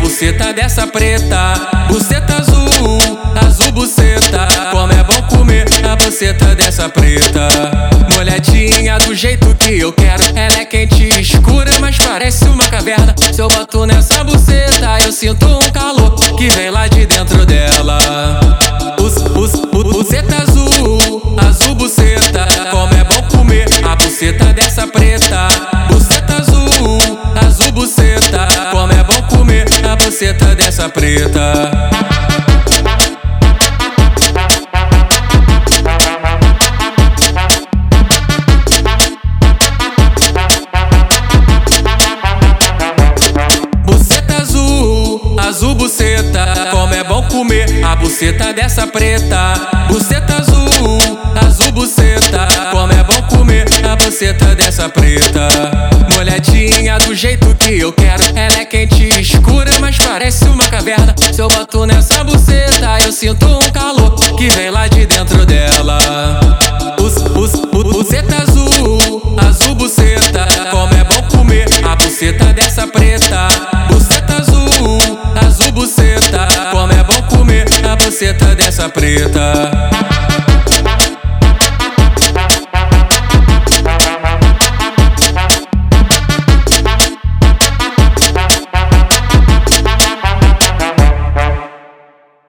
buceta dessa preta. Buceta azul, azul buceta. Como é bom comer a buceta dessa preta. Molhadinha do jeito que eu quero. Ela é quente e escura, mas parece uma caverna. Se eu boto nessa buceta, eu sinto um buceta dessa preta. Buceta azul, azul buceta. Como é bom comer a buceta dessa preta. Buceta azul, azul buceta. Como é bom comer a buceta dessa preta. Molhadinha do jeito que eu quero. Parece uma caverna. Se eu boto nessa buceta, eu sinto um calor que vem lá de dentro dela. Bus, bus, bu- buceta azul, azul buceta. Como é bom comer a buceta dessa preta. Buceta azul, azul buceta. Como é bom comer a buceta dessa preta.